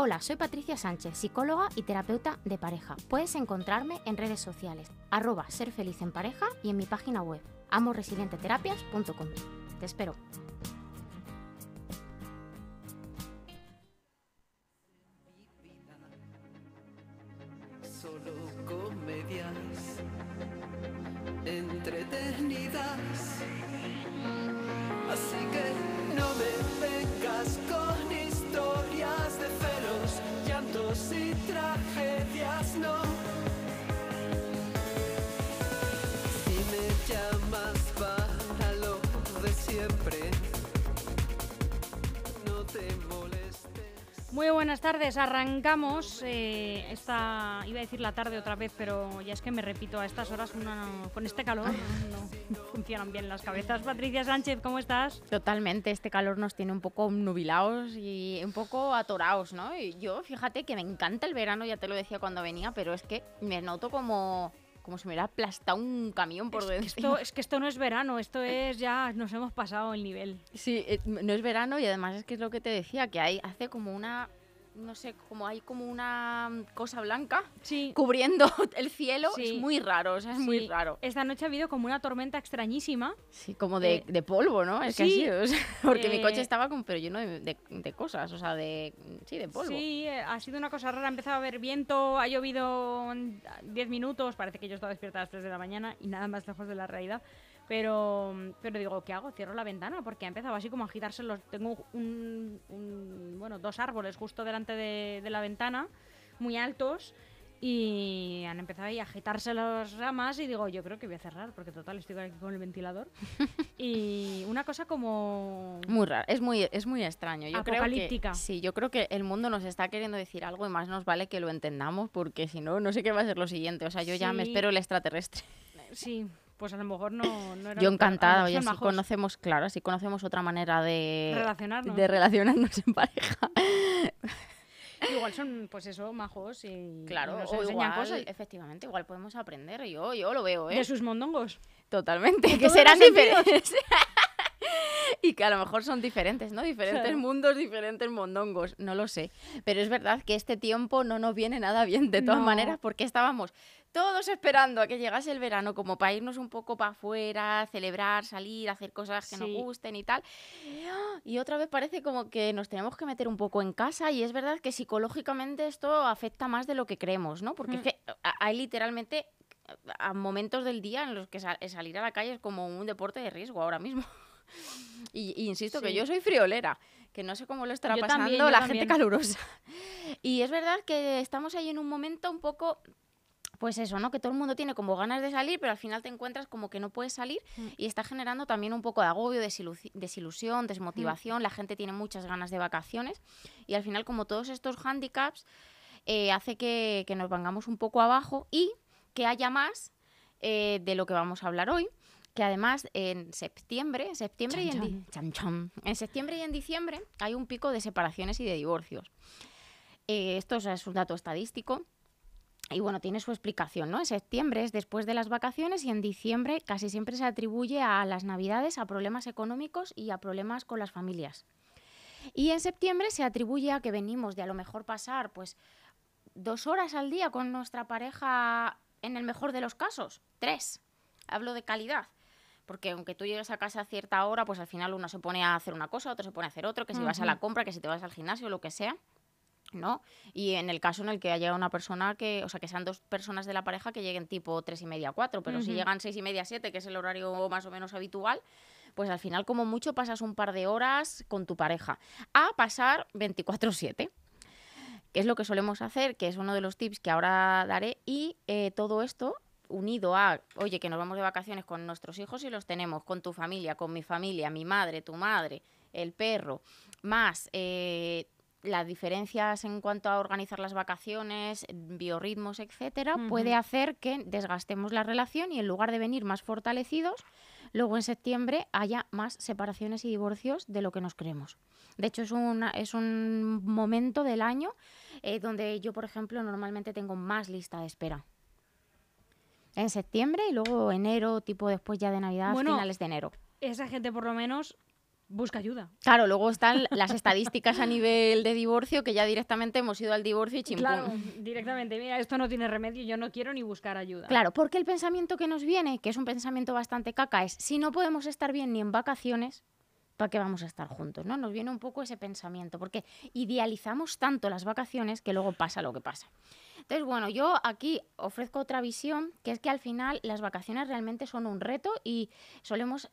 Hola, soy Patricia Sánchez, psicóloga y terapeuta de pareja. Puedes encontrarme en redes sociales, arroba ser feliz en pareja y en mi página web, amoresilienteterapias.com. Te espero. Muy buenas tardes, arrancamos eh, esta, iba a decir la tarde otra vez, pero ya es que me repito, a estas horas con este calor no, no funcionan bien las cabezas. Patricia Sánchez, ¿cómo estás? Totalmente, este calor nos tiene un poco nubilados y un poco atorados, ¿no? Y yo, fíjate que me encanta el verano, ya te lo decía cuando venía, pero es que me noto como, como si me hubiera aplastado un camión por Es que, dentro. esto, es que esto no es verano, esto es ya, nos hemos pasado el nivel. Sí, eh, no es verano y además es que es lo que te decía, que hay, hace como una, no sé, como hay como una mm, cosa blanca Sí, cubriendo el cielo, Sí. es muy raro, o sea, es muy raro. Esta noche ha habido como una tormenta extrañísima. Sí, como de, Eh, de polvo, ¿no? Es que sí, ha sido, o sea, porque mi eh, coche estaba como, pero lleno de, de- de cosas, o sea, de, sí, de polvo. Sí, eh, ha sido una cosa rara. Ha empezado a haber viento, ha llovido en 10 minutos. Parece que yo estaba despierta a las 3 de la mañana y nada más lejos de la realidad. Pero, pero digo, ¿qué hago? Cierro la ventana porque ha empezado así como a agitarse los. Tengo un, un- bueno, dos árboles justo delante de, de la ventana, muy altos. Y han empezado ahí a agitarse las ramas y digo, yo creo que voy a cerrar porque total estoy aquí con el ventilador. y una cosa como... Muy raro, es muy, es muy extraño. Yo creo que, Apocalíptica. sí, yo creo que el mundo nos está queriendo decir algo y más nos vale que lo entendamos porque si no, no sé qué va a ser lo siguiente. O sea, yo ya me Sí. espero el extraterrestre. Sí, pues a lo mejor no, no era Yo encantada, oye, así conocemos, claro, así conocemos otra manera de Relacionarnos. de relacionarnos en pareja. Igual son, pues eso, majos y, Claro, y nos o enseñan igual, cosas efectivamente, igual podemos aprender. Yo, yo lo veo, ¿eh? de sus mondongos. Totalmente, que serán diferentes. y que a lo mejor son diferentes, ¿no? Diferentes Claro. mundos, diferentes mondongos, no lo sé. Pero es verdad que este tiempo no nos viene nada bien de todas No. maneras porque estábamos todos esperando a que llegase el verano como para irnos un poco para afuera, celebrar, salir, hacer cosas que nos gusten y tal. Y otra vez parece como que nos tenemos que meter un poco en casa y es verdad que psicológicamente esto afecta más de lo que creemos, ¿no? Porque es Mm. que hay literalmente a momentos del día en los que sal- salir a la calle es como un deporte de riesgo ahora mismo. Y, y insisto que yo soy friolera, que no sé cómo lo estará Yo pasando también, la también. gente calurosa. Y es verdad que estamos ahí en un momento un poco pues eso, ¿no? Que todo el mundo tiene como ganas de salir, pero al final te encuentras como que no puedes salir Mm. y está generando también un poco de agobio, desilu- desilusión, desmotivación. La gente tiene muchas ganas de vacaciones y al final, como todos estos handicaps, eh, hace que, que nos vengamos un poco abajo y que haya más eh, de lo que vamos a hablar hoy. Que además en septiembre, en septiembre y en, en septiembre y en diciembre hay un pico de separaciones y de divorcios. Eh, esto o sea, es un dato estadístico. Y bueno, tiene su explicación, ¿no? En septiembre es después de las vacaciones y en diciembre casi siempre se atribuye a las navidades, a problemas económicos y a problemas con las familias. Y en septiembre se atribuye a que venimos de a lo mejor pasar pues dos horas al día con nuestra pareja en el mejor de los casos, tres. Hablo de calidad. Porque aunque tú llegues a casa a cierta hora, pues al final uno se pone a hacer una cosa, otro se pone a hacer otro, que si vas a la compra, que si te vas al gimnasio, lo que sea. ¿no? Y en el caso en el que haya una persona que, o sea, que sean dos personas de la pareja que lleguen tipo tres y media, cuatro, pero si llegan seis y media, siete, que es el horario más o menos habitual, pues al final como mucho pasas un par de horas con tu pareja. A pasar 24/7 que es lo que solemos hacer, que es uno de los tips que ahora daré, y eh, todo esto unido a, oye, que nos vamos de vacaciones con nuestros hijos y los tenemos, con tu familia, con mi familia, mi madre, tu madre, el perro, más eh, las diferencias en cuanto a organizar las vacaciones, biorritmos, etcétera, puede hacer que desgastemos la relación y en lugar de venir más fortalecidos, luego en septiembre haya más separaciones y divorcios de lo que nos creemos. De hecho, es, una, es un momento del año eh, donde yo, por ejemplo, normalmente tengo más lista de espera. En septiembre y luego enero, tipo después ya de Navidad, Bueno, finales de enero. Esa gente por lo menos busca ayuda. Claro, luego están las estadísticas a nivel de divorcio, que ya directamente hemos ido al divorcio y chimpún. Claro, directamente, mira, esto no tiene remedio, yo no quiero ni buscar ayuda. Claro, porque el pensamiento que nos viene, que es un pensamiento bastante caca, es si no podemos estar bien ni en vacaciones, ¿para qué vamos a estar juntos? ¿no? Nos viene un poco ese pensamiento, porque idealizamos tanto las vacaciones que luego pasa lo que pasa. Entonces, bueno, yo aquí ofrezco otra visión, que es que al final las vacaciones realmente son un reto y solemos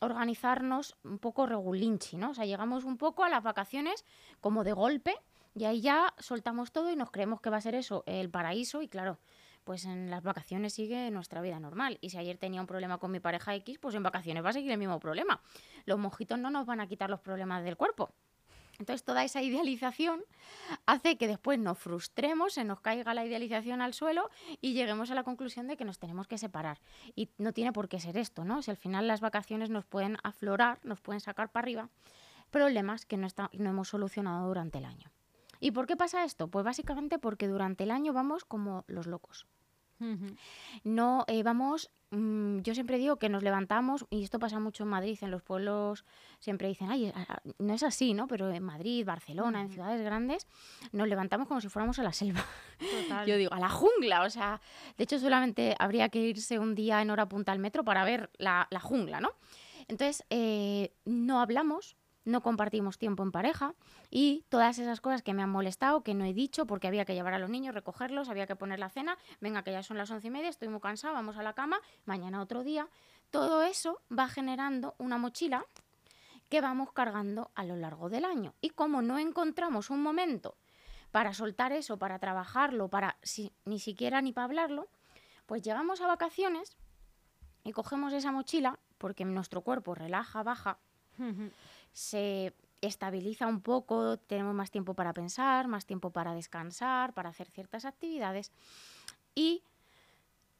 organizarnos un poco regulinchi, ¿no? O sea, llegamos un poco a las vacaciones como de golpe y ahí ya soltamos todo y nos creemos que va a ser eso, el paraíso y claro, pues en las vacaciones sigue nuestra vida normal. Y si ayer tenía un problema con mi pareja X, pues en vacaciones va a seguir el mismo problema. Los mojitos no nos van a quitar los problemas del cuerpo. Entonces toda esa idealización hace que después nos frustremos, se nos caiga la idealización al suelo y lleguemos a la conclusión de que nos tenemos que separar. Y no tiene por qué ser esto, ¿no? Si al final las vacaciones nos pueden aflorar, nos pueden sacar para arriba problemas que no, está- no hemos solucionado durante el año. ¿Y por qué pasa esto? Pues básicamente porque durante el año vamos como los locos. No eh, vamos, mm, yo siempre digo que nos levantamos, y esto pasa mucho en Madrid, en los pueblos siempre dicen, ay, no es así, ¿no? Pero en Madrid, Barcelona, en ciudades grandes, nos levantamos como si fuéramos a la selva. Total. Yo digo, a la jungla, o sea, de hecho solamente habría que irse un día en hora punta al metro para ver la, la jungla, ¿no? Entonces, eh, no hablamos, no compartimos tiempo en pareja y todas esas cosas que me han molestado, que no he dicho, porque había que llevar a los niños, recogerlos, había que poner la cena, venga, que ya son las once y media, estoy muy cansado, vamos a la cama, mañana otro día. Todo eso va generando una mochila que vamos cargando a lo largo del año. Y como no encontramos un momento para soltar eso, para trabajarlo, para ni siquiera ni para hablarlo, pues llegamos a vacaciones y cogemos esa mochila porque nuestro cuerpo relaja, baja. Se estabiliza un poco, tenemos más tiempo para pensar, más tiempo para descansar, para hacer ciertas actividades y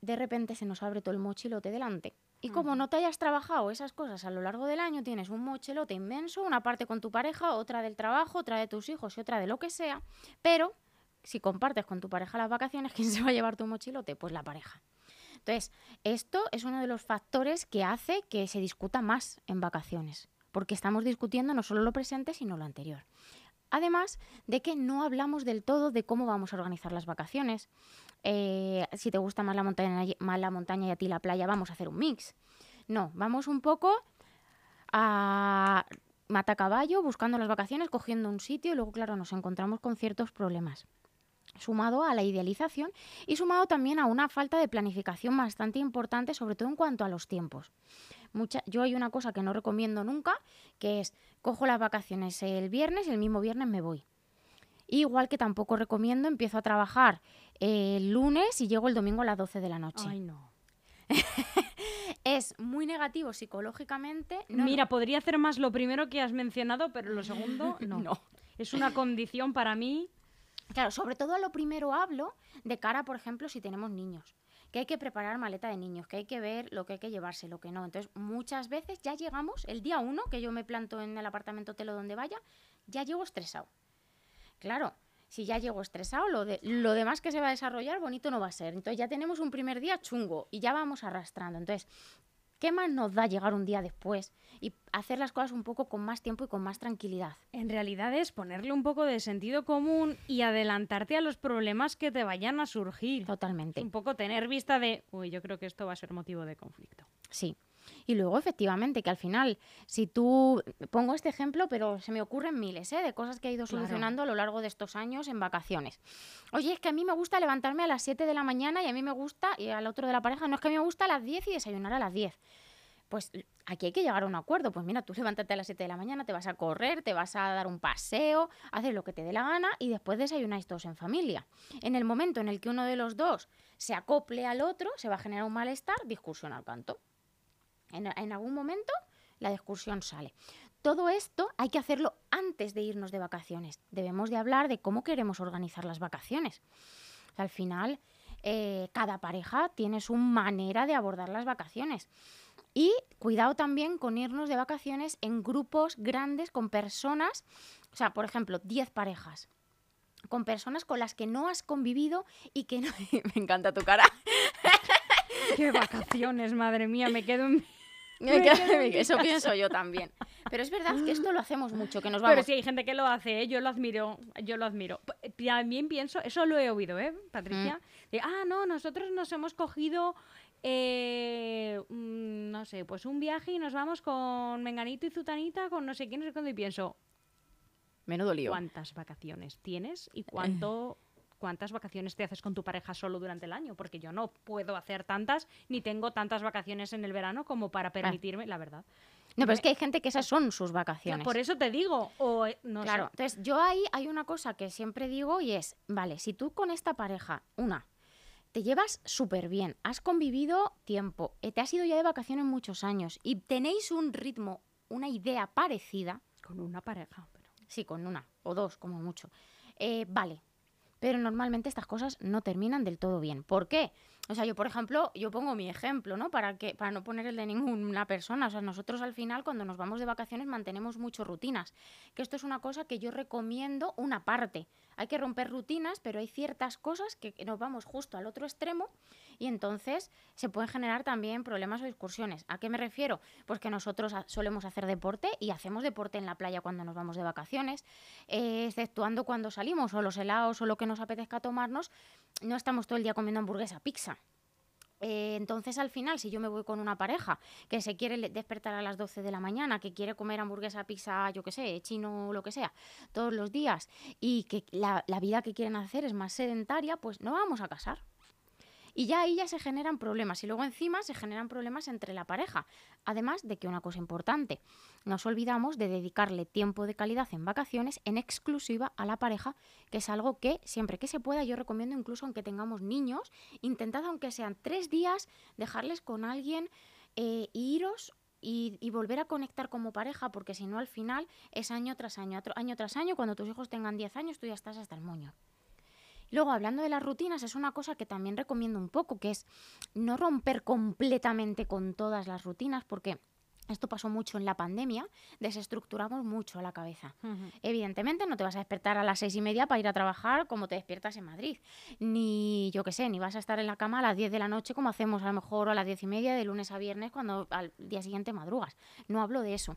de repente se nos abre todo el mochilote delante. Y como no te hayas trabajado esas cosas a lo largo del año, tienes un mochilote inmenso, una parte con tu pareja, otra del trabajo, otra de tus hijos y otra de lo que sea, pero si compartes con tu pareja las vacaciones, ¿quién se va a llevar tu mochilote? Pues la pareja. Entonces, esto es uno de los factores que hace que se discuta más en vacaciones, porque estamos discutiendo no solo lo presente, sino lo anterior. Además de que no hablamos del todo de cómo vamos a organizar las vacaciones. Eh, si te gusta más la, montaña, más la montaña y a ti la playa, vamos a hacer un mix. No, vamos un poco a matacaballo, buscando las vacaciones, cogiendo un sitio y luego, claro, nos encontramos con ciertos problemas sumado a la idealización y sumado también a una falta de planificación bastante importante, sobre todo en cuanto a los tiempos. Mucha, yo hay una cosa que no recomiendo nunca, que es cojo las vacaciones el viernes y el mismo viernes me voy. Igual que tampoco recomiendo, empiezo a trabajar el lunes y llego el domingo a las 12 de la noche. Ay, no. Es muy negativo psicológicamente. no- Mira, podría hacer más lo primero que has mencionado, pero lo segundo no. no. Es una condición para mí. Claro, sobre todo a lo primero hablo de cara, por ejemplo, si tenemos niños, que hay que preparar maleta de niños, que hay que ver lo que hay que llevarse, lo que no. Entonces, muchas veces ya llegamos, el día uno, que yo me planto en el apartamento hotel o donde vaya, ya llego estresado. Claro, si ya llego estresado, lo, de, lo demás que se va a desarrollar bonito no va a ser. Entonces ya tenemos un primer día chungo y ya vamos arrastrando. Entonces, ¿qué más nos da llegar un día después y hacer las cosas un poco con más tiempo y con más tranquilidad? En realidad es ponerle un poco de sentido común y adelantarte a los problemas que te vayan a surgir. Totalmente. Un poco tener vista de, uy, yo creo que esto va a ser motivo de conflicto. Sí. Y luego, efectivamente, que al final, si tú, pongo este ejemplo, pero se me ocurren miles, ¿eh? de cosas que he ido Claro. solucionando a lo largo de estos años en vacaciones. Oye, es que a mí me gusta levantarme a las 7 de la mañana y a mí me gusta, y al otro de la pareja, no es que a mí me gusta a las 10 y desayunar a las 10. Pues aquí hay que llegar a un acuerdo. Pues mira, tú levántate a las 7 de la mañana, te vas a correr, te vas a dar un paseo, haces lo que te dé la gana y después desayunáis todos en familia. En el momento en el que uno de los dos se acople al otro, se va a generar un malestar, discusión al canto. En, algún momento la discusión sale. todo esto hay que hacerlo antes de irnos de vacaciones. Debemos de hablar de cómo queremos organizar las vacaciones. Al final, eh, cada pareja tiene su manera de abordar las vacaciones. Y cuidado también con irnos de vacaciones en grupos grandes con personas, o sea, por ejemplo, 10 parejas, con personas con las que no has convivido y que no... Me encanta tu cara. Qué vacaciones, madre mía, me quedo en... Eso pienso yo también. Pero es verdad que esto lo hacemos mucho, que nos vamos... Pero sí hay gente que lo hace, ¿eh? yo lo admiro, yo lo admiro. También pienso, eso lo he oído, ¿eh, Patricia? De, ah, no, nosotros nos hemos cogido, eh, mm, no sé, pues un viaje y nos vamos con Menganito y Zutanita, con no sé quién, no sé cuándo, y pienso, Menudo lío. ¿cuántas vacaciones tienes y cuánto... ¿Cuántas vacaciones te haces con tu pareja solo durante el año? Porque yo no puedo hacer tantas, ni tengo tantas vacaciones en el verano como para permitirme, la verdad. No, pero es que hay gente que esas son sus vacaciones. Por eso te digo, o eh, no claro, sé. entonces yo ahí hay una cosa que siempre digo y es, vale, si tú con esta pareja, una, te llevas súper bien, has convivido tiempo, eh, te has ido ya de vacaciones muchos años y tenéis un ritmo, una idea parecida, Con una pareja. pero- sí, con una o dos como mucho, eh, vale. Pero normalmente estas cosas no terminan del todo bien. ¿Por qué? O sea, yo, por ejemplo, yo pongo mi ejemplo, ¿no? Para, que, para no poner el de ninguna persona. O sea, nosotros al final, cuando nos vamos de vacaciones, mantenemos mucho rutinas. Que esto es una cosa que yo recomiendo una parte. Hay que romper rutinas, pero hay ciertas cosas que nos vamos justo al otro extremo y entonces se pueden generar también problemas o discusiones. ¿A qué me refiero? Pues que nosotros solemos hacer deporte y hacemos deporte en la playa cuando nos vamos de vacaciones, eh, exceptuando cuando salimos o los helados o lo que nos apetezca tomarnos, no estamos todo el día comiendo hamburguesa, pizza. Eh, entonces, al final, si yo me voy con una pareja que se quiere despertar a las 12 de la mañana, que quiere comer hamburguesa, pizza, yo qué sé, chino, lo que sea, todos los días, y que la, la vida que quieren hacer es más sedentaria, pues no vamos a casar. Y ya ahí ya se generan problemas. Y luego encima se generan problemas entre la pareja. Además de que una cosa importante, nos olvidamos de dedicarle tiempo de calidad en vacaciones en exclusiva a la pareja, que es algo que siempre que se pueda yo recomiendo, incluso aunque tengamos niños, intentad aunque sean tres días, dejarles con alguien, e iros y, y volver a conectar como pareja, porque si no al final es año tras año, año tras año, cuando tus hijos tengan 10 años tú ya estás hasta el moño. Luego, hablando de las rutinas, es una cosa que también recomiendo un poco, que es no romper completamente con todas las rutinas, porque esto pasó mucho en la pandemia, desestructuramos mucho la cabeza. Evidentemente no te vas a despertar a las seis y media para ir a trabajar como te despiertas en Madrid. Ni, yo qué sé, ni vas a estar en la cama a las 10 de la noche como hacemos a lo mejor a las diez y media de lunes a viernes cuando al día siguiente madrugas. No hablo de eso.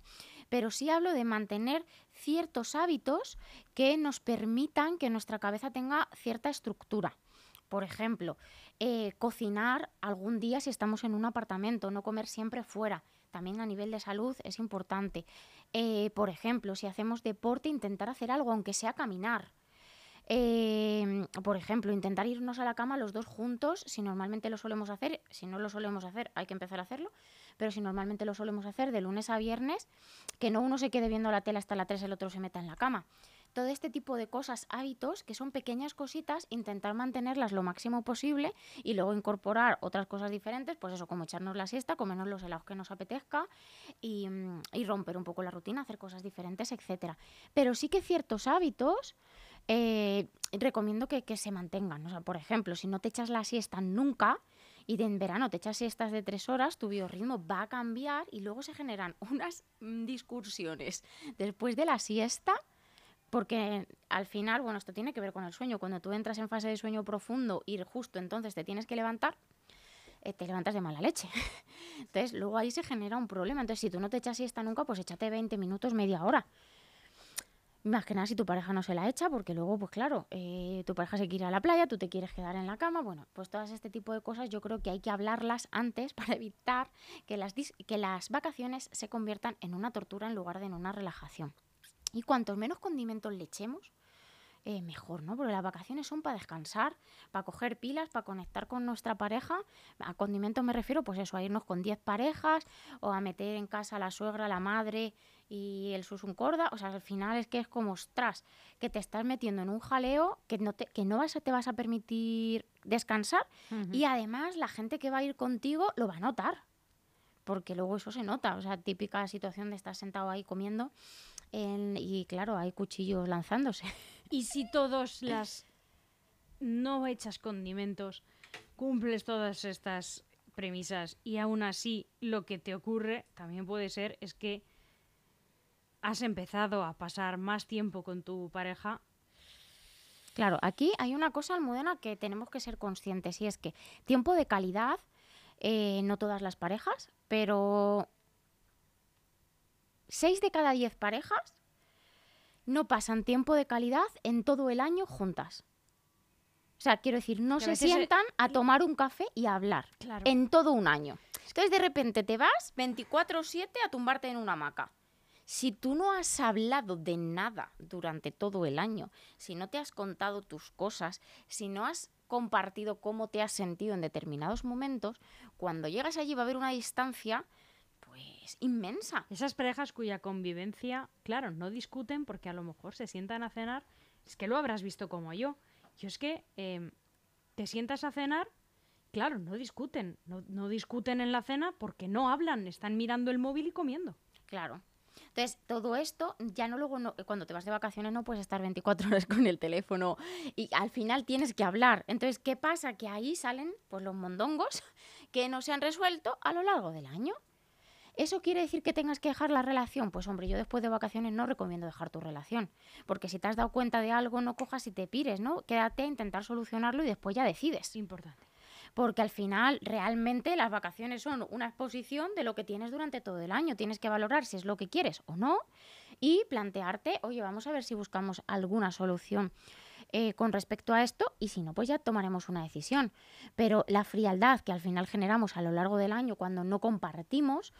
Pero sí hablo de mantener ciertos hábitos que nos permitan que nuestra cabeza tenga cierta estructura. Por ejemplo, eh, cocinar algún día si estamos en un apartamento, no comer siempre fuera. También a nivel de salud es importante. Eh, por ejemplo, si hacemos deporte, intentar hacer algo, aunque sea caminar. Eh, por ejemplo, intentar irnos a la cama los dos juntos, si normalmente lo solemos hacer, si no lo solemos hacer, hay que empezar a hacerlo, pero si normalmente lo solemos hacer de lunes a viernes, que no uno se quede viendo la tele hasta las 3 el otro se meta en la cama. Todo este tipo de cosas, hábitos, que son pequeñas cositas, intentar mantenerlas lo máximo posible y luego incorporar otras cosas diferentes, pues eso, como echarnos la siesta, comernos los helados que nos apetezca y, mm, romper un poco la rutina, hacer cosas diferentes, etcétera. Pero sí que ciertos hábitos eh, recomiendo que, que se mantengan. O sea, por ejemplo, si no te echas la siesta nunca y de en verano te echas siestas de tres horas, tu biorritmo va a cambiar y luego se generan unas mm, discursiones después de la siesta. Porque al final, bueno, esto tiene que ver con el sueño. Cuando tú entras en fase de sueño profundo y justo entonces te tienes que levantar, eh, te levantas de mala leche. Entonces, luego ahí se genera un problema. Entonces, si tú no te echas siesta nunca, pues échate 20 minutos, media hora. Más que nada si tu pareja no se la echa, porque luego, pues claro, eh, tu pareja se quiere ir a la playa, tú te quieres quedar en la cama. Bueno, pues todas este tipo de cosas yo creo que hay que hablarlas antes para evitar que las, que las vacaciones se conviertan en una tortura en lugar de en una relajación. Y cuantos menos condimentos le echemos, eh, mejor, ¿no? Porque las vacaciones son para descansar, para coger pilas, para conectar con nuestra pareja. A condimentos me refiero, pues eso, a irnos con 10 parejas o a meter en casa a la suegra, la madre y el susun corda. O sea, al final es que es como, ostras, que te estás metiendo en un jaleo que no, te, que no vas a, te vas a permitir descansar y además la gente que va a ir contigo lo va a notar. porque luego eso se nota. O sea, típica situación de estar sentado ahí comiendo en- y claro, hay cuchillos lanzándose. Y si todos las no echas condimentos, cumples todas estas premisas y aún así lo que te ocurre también puede ser es que has empezado a pasar más tiempo con tu pareja. Claro, aquí hay una cosa, Almudena, que tenemos que ser conscientes y es que tiempo de calidad, eh, no todas las parejas, pero seis de cada diez parejas no pasan tiempo de calidad en todo el año juntas. O sea, quiero decir, no se sientan a tomar un café y a hablar Claro. en todo un año. Entonces, de repente te vas 24/7 a tumbarte en una hamaca. Si tú no has hablado de nada durante todo el año, si no te has contado tus cosas, si no has compartido cómo te has sentido en determinados momentos, cuando llegas allí va a haber una distancia pues inmensa. Esas parejas cuya convivencia, claro, no discuten porque a lo mejor se sientan a cenar, es que lo habrás visto como yo. Yo es que em, te sientas a cenar, claro, no discuten, no, no discuten en la cena porque no hablan, están mirando el móvil y comiendo. Claro. Entonces, todo esto, ya no luego, no- cuando te vas de vacaciones no puedes estar 24 horas con el teléfono y al final tienes que hablar. Entonces, ¿qué pasa? Que ahí salen pues los mondongos que no se han resuelto a lo largo del año. ¿Eso quiere decir que tengas que dejar la relación? Pues hombre, yo después de vacaciones no recomiendo dejar tu relación, porque si te has dado cuenta de algo, no cojas y te pires, ¿no? Quédate a intentar solucionarlo y después ya decides Es importante. Porque al final realmente las vacaciones son una exposición de lo que tienes durante todo el año. Tienes que valorar si es lo que quieres o no y plantearte, oye, vamos a ver si buscamos alguna solución eh, con respecto a esto y si no, pues ya tomaremos una decisión. Pero la frialdad que al final generamos a lo largo del año cuando no compartimos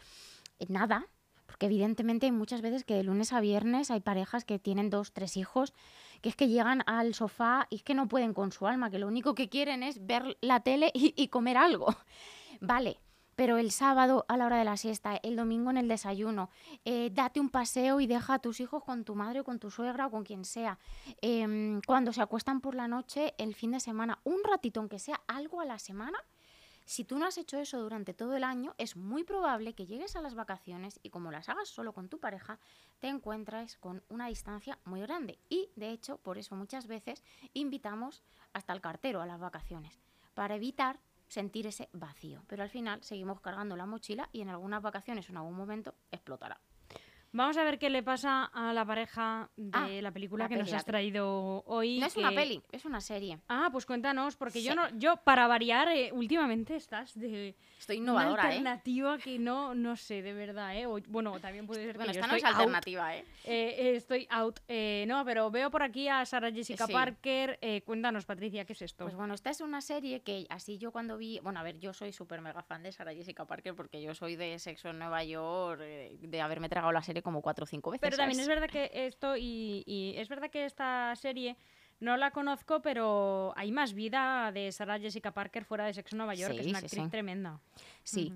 eh, nada, porque evidentemente hay muchas veces que de lunes a viernes hay parejas que tienen dos, tres hijos, que es que llegan al sofá y es que no pueden con su alma, que lo único que quieren es ver la tele y, comer algo. Vale, pero el sábado a la hora de la siesta, el domingo en el desayuno, eh, date un paseo y deja a tus hijos con tu madre o con tu suegra o con quien sea. Em, cuando se acuestan por la noche, el fin de semana, un ratito, aunque sea algo a la semana, si tú no has hecho eso durante todo el año, es muy probable que llegues a las vacaciones y como las hagas solo con tu pareja, te encuentres con una distancia muy grande. Y de hecho, por eso muchas veces invitamos hasta el cartero a las vacaciones, para evitar sentir ese vacío. Pero al final seguimos cargando la mochila y en algunas vacaciones o en algún momento explotará. Vamos a ver qué le pasa a la pareja de Ah, la película la que nos peli, has traído hoy. no es una peli, es una serie. Ah, pues cuéntanos, porque yo no, yo para variar, eh, últimamente estás de Estoy una innovadora, ¿eh? alternativa que no, no sé, de verdad, ¿eh? O- bueno, también puede ser Bueno, que yo esta no es estoy out, alternativa, ¿eh? eh, estoy out. Eh, no, pero veo por aquí a Sara Jessica Sí. Parker. eh, cuéntanos, Patricia, ¿qué es esto? Pues bueno, esta es una serie que así yo cuando vi, bueno, a ver, yo soy súper mega fan de Sarah Jessica Parker porque yo soy de Sexo en Nueva York, de haberme tragado la serie como cuatro o cinco veces. Pero también es verdad que esto y, y es verdad que esta serie no la conozco, pero hay más vida de Sarah Jessica Parker fuera de Sexo Nueva York, que es una sí, actriz sí. tremenda. Sí.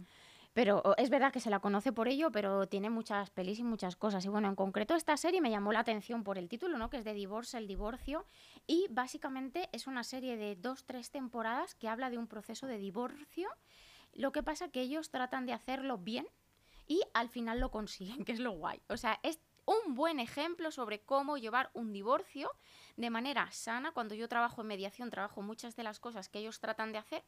Pero es verdad que se la conoce por ello, pero tiene muchas pelis y muchas cosas. Y bueno, en concreto esta serie me llamó la atención por el título, ¿no? Que es de Divorce, el divorcio. Y básicamente es una serie de dos, tres temporadas que habla de un proceso de divorcio. Lo que pasa que ellos tratan de hacerlo bien y al final lo consiguen, que es lo guay. O sea, es un buen ejemplo sobre cómo llevar un divorcio de manera sana. Cuando yo trabajo en mediación, trabajo muchas de las cosas que ellos tratan de hacer.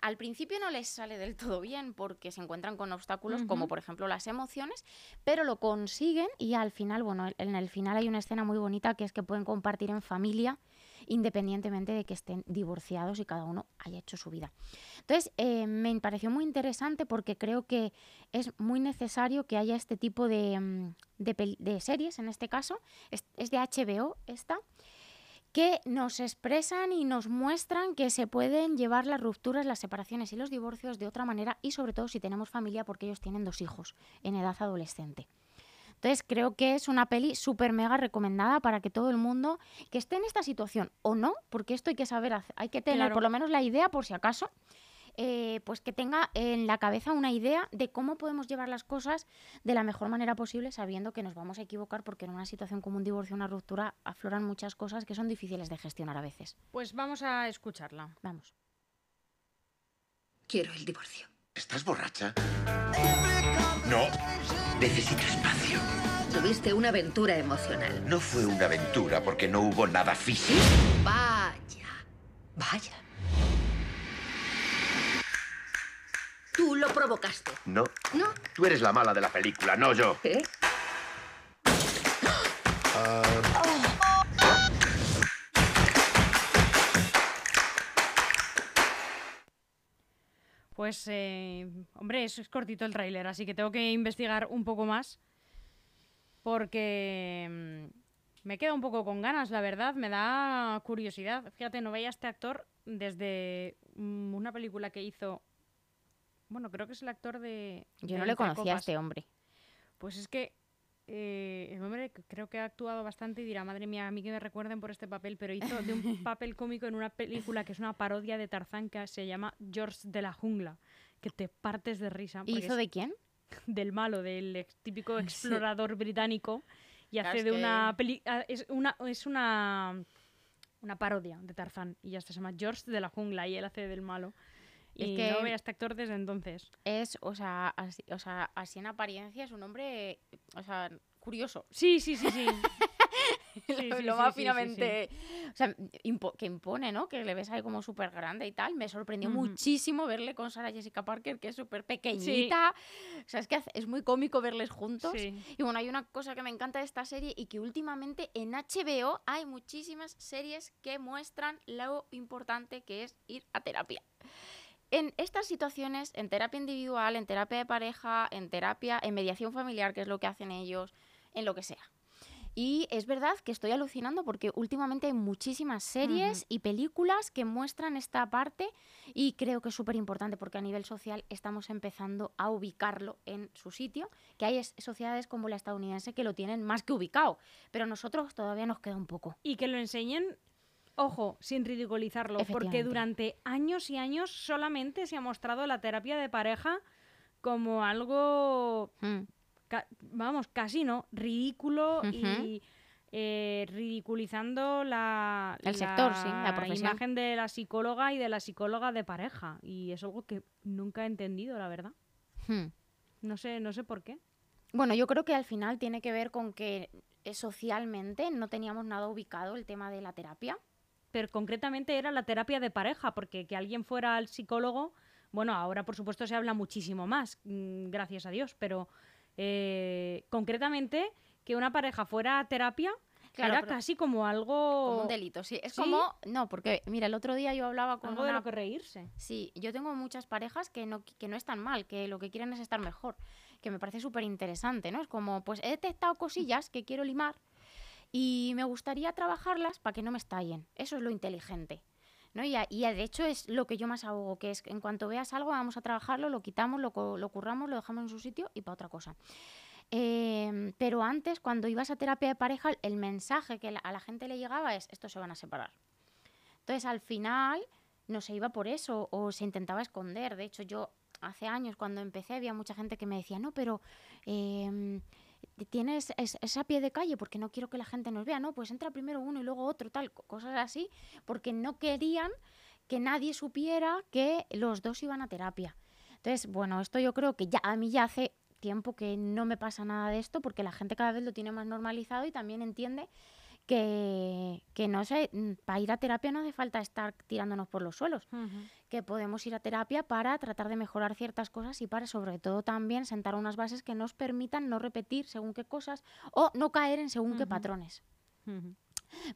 Al principio no les sale del todo bien porque se encuentran con obstáculos como por ejemplo las emociones, pero lo consiguen y al final, bueno, en el final hay una escena muy bonita que es que pueden compartir en familia independientemente de que estén divorciados y cada uno haya hecho su vida. Entonces, eh, me pareció muy interesante porque creo que es muy necesario que haya este tipo de, mm, series, en este caso, es, es de HBO esta, que nos expresan y nos muestran que se pueden llevar las rupturas, las separaciones y los divorcios de otra manera y sobre todo si tenemos familia porque ellos tienen dos hijos en edad adolescente. Entonces creo que es una peli súper mega recomendada para que todo el mundo que esté en esta situación o no, porque esto hay que saber, hay que tener Claro. por lo menos la idea por si acaso, eh, pues que tenga en la cabeza una idea de cómo podemos llevar las cosas de la mejor manera posible sabiendo que nos vamos a equivocar porque en una situación como un divorcio o una ruptura afloran muchas cosas que son difíciles de gestionar a veces. Pues vamos a escucharla. Vamos. Quiero el divorcio. ¿Estás borracha? No, necesito espacio. Tuviste una aventura emocional. No fue una aventura porque no hubo nada físico. Vaya. Vaya. Tú lo provocaste. No, ¿No? tú eres la mala de la película, no yo. ¿Eh? Pues, eh, hombre, eso es cortito el tráiler, así que tengo que investigar un poco más. Porque mm, me queda un poco con ganas, la verdad, me da curiosidad. Fíjate, no veía a este actor desde mm, una película que hizo. Bueno, creo que es el actor de. Yo de no le conocía a este hombre. Pues es que eh, el hombre creo que ha actuado bastante y dirá, madre mía, a mí que me recuerden por este papel, pero hizo de un papel cómico en una película que es una parodia de Tarzán que se llama George de la Jungla, que te partes de risa. porque ¿Hizo de quién? del malo, del ex- típico explorador británico, y Claro, hace es de que- una peli ah, es una es una una parodia de Tarzán y ya está, se llama George de la Jungla y él hace del malo. Es Y que- no veo a este actor desde entonces. Es, o sea, así, o sea, así en apariencia es un hombre, o sea, curioso. Sí, sí, sí, sí. Lo sí, lo sí, más sí, finamente, o sea, impo- que impone, ¿no? Que le ves ahí como súper grande y tal. Me sorprendió Ujú. muchísimo verle con Sarah Jessica Parker, que es súper pequeñita. O sea, es que es muy cómico verles juntos. Y bueno, hay una cosa que me encanta de esta serie y que últimamente en HBO hay muchísimas series que muestran lo importante que es ir a terapia. En estas situaciones, en terapia individual, en terapia de pareja, en terapia, en mediación familiar, que es lo que hacen ellos, en lo que sea. Y es verdad que estoy alucinando porque últimamente hay muchísimas series y películas que muestran esta parte y creo que es súper importante porque a nivel social estamos empezando a ubicarlo en su sitio, que hay es- sociedades como la estadounidense que lo tienen más que ubicado, pero nosotros todavía nos queda un poco. Y que lo enseñen, ojo, sin ridiculizarlo, porque durante años y años solamente se ha mostrado la terapia de pareja como algo, Mm. ca- vamos, casi no, ridículo y eh, ridiculizando la, El sector, sí, la imagen de la psicóloga y de la psicóloga de pareja. Y es algo que nunca he entendido, la verdad. Hmm. No sé, no sé por qué. Bueno, yo creo que al final tiene que ver con que eh, socialmente no teníamos nada ubicado el tema de la terapia. Pero concretamente era la terapia de pareja, porque que alguien fuera al psicólogo, bueno, ahora por supuesto se habla muchísimo más, mm, gracias a Dios, pero eh, concretamente que una pareja fuera a terapia Claro, era casi como algo, Como un delito, sí. Es ¿Sí? como... No, porque, mira, el otro día yo hablaba con algo de lo que reírse. Sí, yo tengo muchas parejas que no, que no están mal, que lo que quieren es estar mejor, que me parece súper interesante, ¿no? Es como, pues he detectado cosillas que quiero limar y me gustaría trabajarlas para que no me estallen. Eso es lo inteligente. ¿no? Y, a- de hecho es lo que yo más hago, que es en cuanto veas algo vamos a trabajarlo, lo quitamos, lo, lo curramos, lo dejamos en su sitio y para otra cosa. Em, pero antes, cuando ibas a terapia de pareja, el mensaje que a la gente le llegaba es, estos se van a separar. Entonces, al final, no se iba por eso o se intentaba esconder. De hecho, yo hace años, cuando empecé, había mucha gente que me decía, no, pero em, tienes es- esa pie de calle porque no quiero que la gente nos vea. No, pues entra primero uno y luego otro, tal, co- cosas así, porque no querían que nadie supiera que los dos iban a terapia. Entonces, bueno, esto yo creo que ya a mí ya hace tiempo que no me pasa nada de esto porque la gente cada vez lo tiene más normalizado y también entiende que, que no sé, para ir a terapia no hace falta estar tirándonos por los suelos, que podemos ir a terapia para tratar de mejorar ciertas cosas y para sobre todo también sentar unas bases que nos permitan no repetir según qué cosas o no caer en según qué patrones.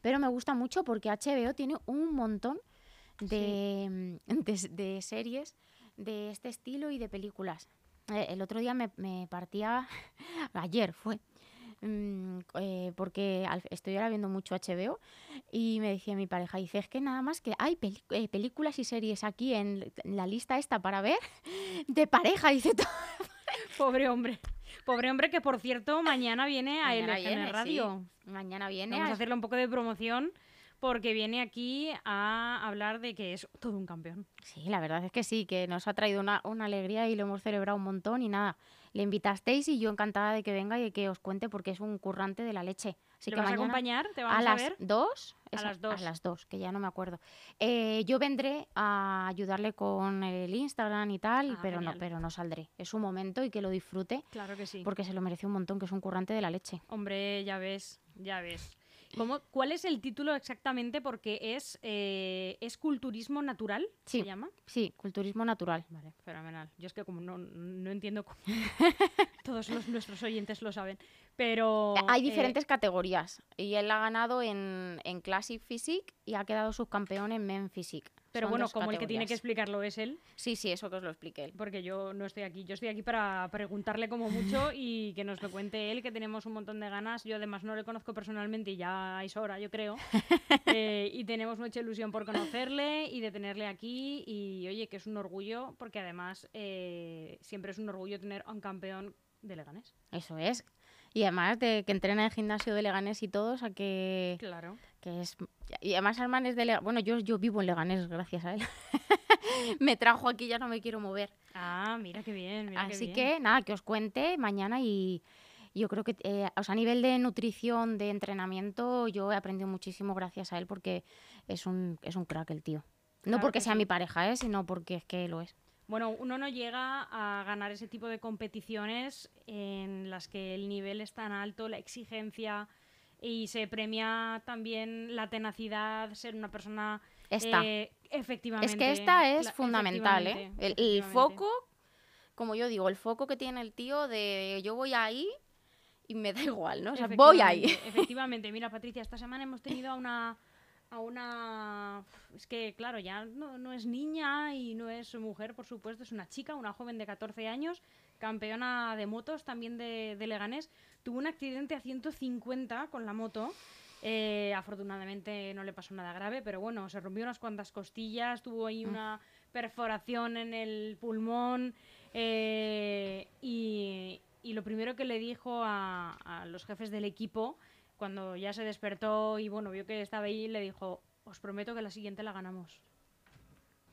Pero me gusta mucho porque HBO tiene un montón de, mm, de- de series de este estilo y de películas. Eh, el otro día me, me partía, ayer fue, mm, eh, porque al- estoy ahora viendo mucho HBO y me decía mi pareja, dice, es que nada más que hay eh, películas y series aquí en, en la lista esta para ver de pareja, dice todo. Pobre hombre. Pobre hombre que, por cierto, mañana viene a LGN viene, sí. Radio. Mañana viene. Vamos a a- hacerle un poco de promoción porque viene aquí a hablar de que es todo un campeón. Sí, la verdad es que sí, que nos ha traído una, una alegría y lo hemos celebrado un montón y nada, le invitasteis y yo encantada de que venga y de que os cuente porque es un currante de la leche. Así ¿Le que vas a acompañar? ¿Te a vamos a, las ver? 2 Esa- las dos. A las dos, que ya no me acuerdo. Eh, yo vendré a ayudarle con el Instagram y tal, Ah, pero no, pero no saldré. Es su momento y que lo disfrute Claro que sí. porque se lo merece un montón, que es un currante de la leche. Hombre, ya ves, ya ves. ¿Cómo, ¿Cuál es el título exactamente? Porque es, eh, es culturismo natural, Sí. se llama. Sí, culturismo natural. Vale, fenomenal. Yo es que como no, no entiendo cómo todos los, nuestros oyentes lo saben, pero... Hay eh, diferentes categorías y él ha ganado en, en Classic Physique y ha quedado subcampeón en Men Physique. Pero Son bueno, como el que tiene que categorías. explicarlo es él, Sí, sí, eso que os lo explique él. porque yo no estoy aquí. Yo estoy aquí para preguntarle como mucho y que nos lo cuente él, que tenemos un montón de ganas. Yo además no le conozco personalmente y ya es hora, yo creo. Eh, y tenemos mucha ilusión por conocerle y de tenerle aquí. Y oye, que es un orgullo, porque además eh, siempre es un orgullo tener a un campeón de Leganés. Eso es. Y además de que entrena en el gimnasio de Leganés y todo, o sea que, Claro. Que es... Y además Arman es de Leganés. Bueno, yo, yo vivo en Leganés gracias a él. me trajo aquí, ya no me quiero mover. Ah, mira qué bien. Mira qué Así bien. que nada, que os cuente mañana y yo creo que, eh, o sea, a nivel de nutrición, de entrenamiento, yo he aprendido muchísimo gracias a él porque es un, es un crack el tío. No Claro porque que sea sí. mi pareja, ¿eh? sino porque es que lo es. Bueno, uno no llega a ganar ese tipo de competiciones en las que el nivel es tan alto, la exigencia y se premia también la tenacidad, ser una persona Esta. eh, efectivamente. Es que esta es fundamental, ¿eh? El, foco, como yo digo, el foco que tiene el tío de yo voy ahí y me da igual, ¿no? O sea, voy ahí. Efectivamente, Efectivamente, mira Patricia, esta semana hemos tenido a una a una es que claro, ya no, no es niña y no es mujer, por supuesto, es una chica, una joven de 14 años, campeona de motos también de, de Leganés, tuvo un accidente a 150 con la moto. eh, afortunadamente no le pasó nada grave, pero bueno, se rompió unas cuantas costillas, tuvo ahí una perforación en el pulmón eh, y, y lo primero que le dijo a, a los jefes del equipo cuando ya se despertó y bueno, vio que estaba ahí, le dijo, os prometo que la siguiente la ganamos.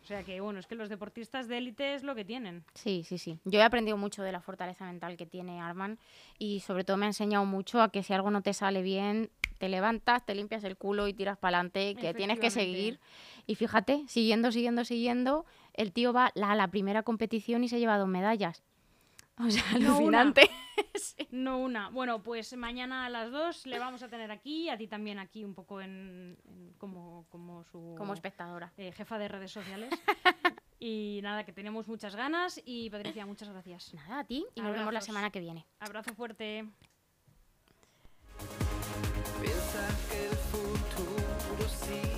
O sea que bueno, es que los deportistas de élite es lo que tienen. Sí, sí, sí. Yo he aprendido mucho de la fortaleza mental que tiene Arman y sobre todo me ha enseñado mucho a que si algo no te sale bien, te levantas, te limpias el culo y tiras para adelante, que tienes que seguir. Y fíjate, siguiendo, siguiendo, siguiendo, el tío va a la primera competición y se lleva dos medallas. O sea, No una. alucinante. No una. Bueno, pues mañana a las dos le vamos a tener aquí, a ti también aquí un poco en, en- como, como su Como espectadora. eh, jefa de redes sociales. y nada, que tenemos muchas ganas y Patricia, muchas gracias. Nada, a ti y nos vemos la Abrazos. semana que viene. Abrazo fuerte. Piensa que el futuro sigue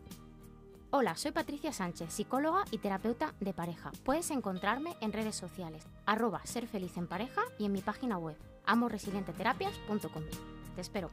Hola, soy Patricia Sánchez, psicóloga y terapeuta de pareja. Puedes encontrarme en redes sociales, arroba ser feliz en pareja y en mi página web, amoresilienteterapias.com. Te espero.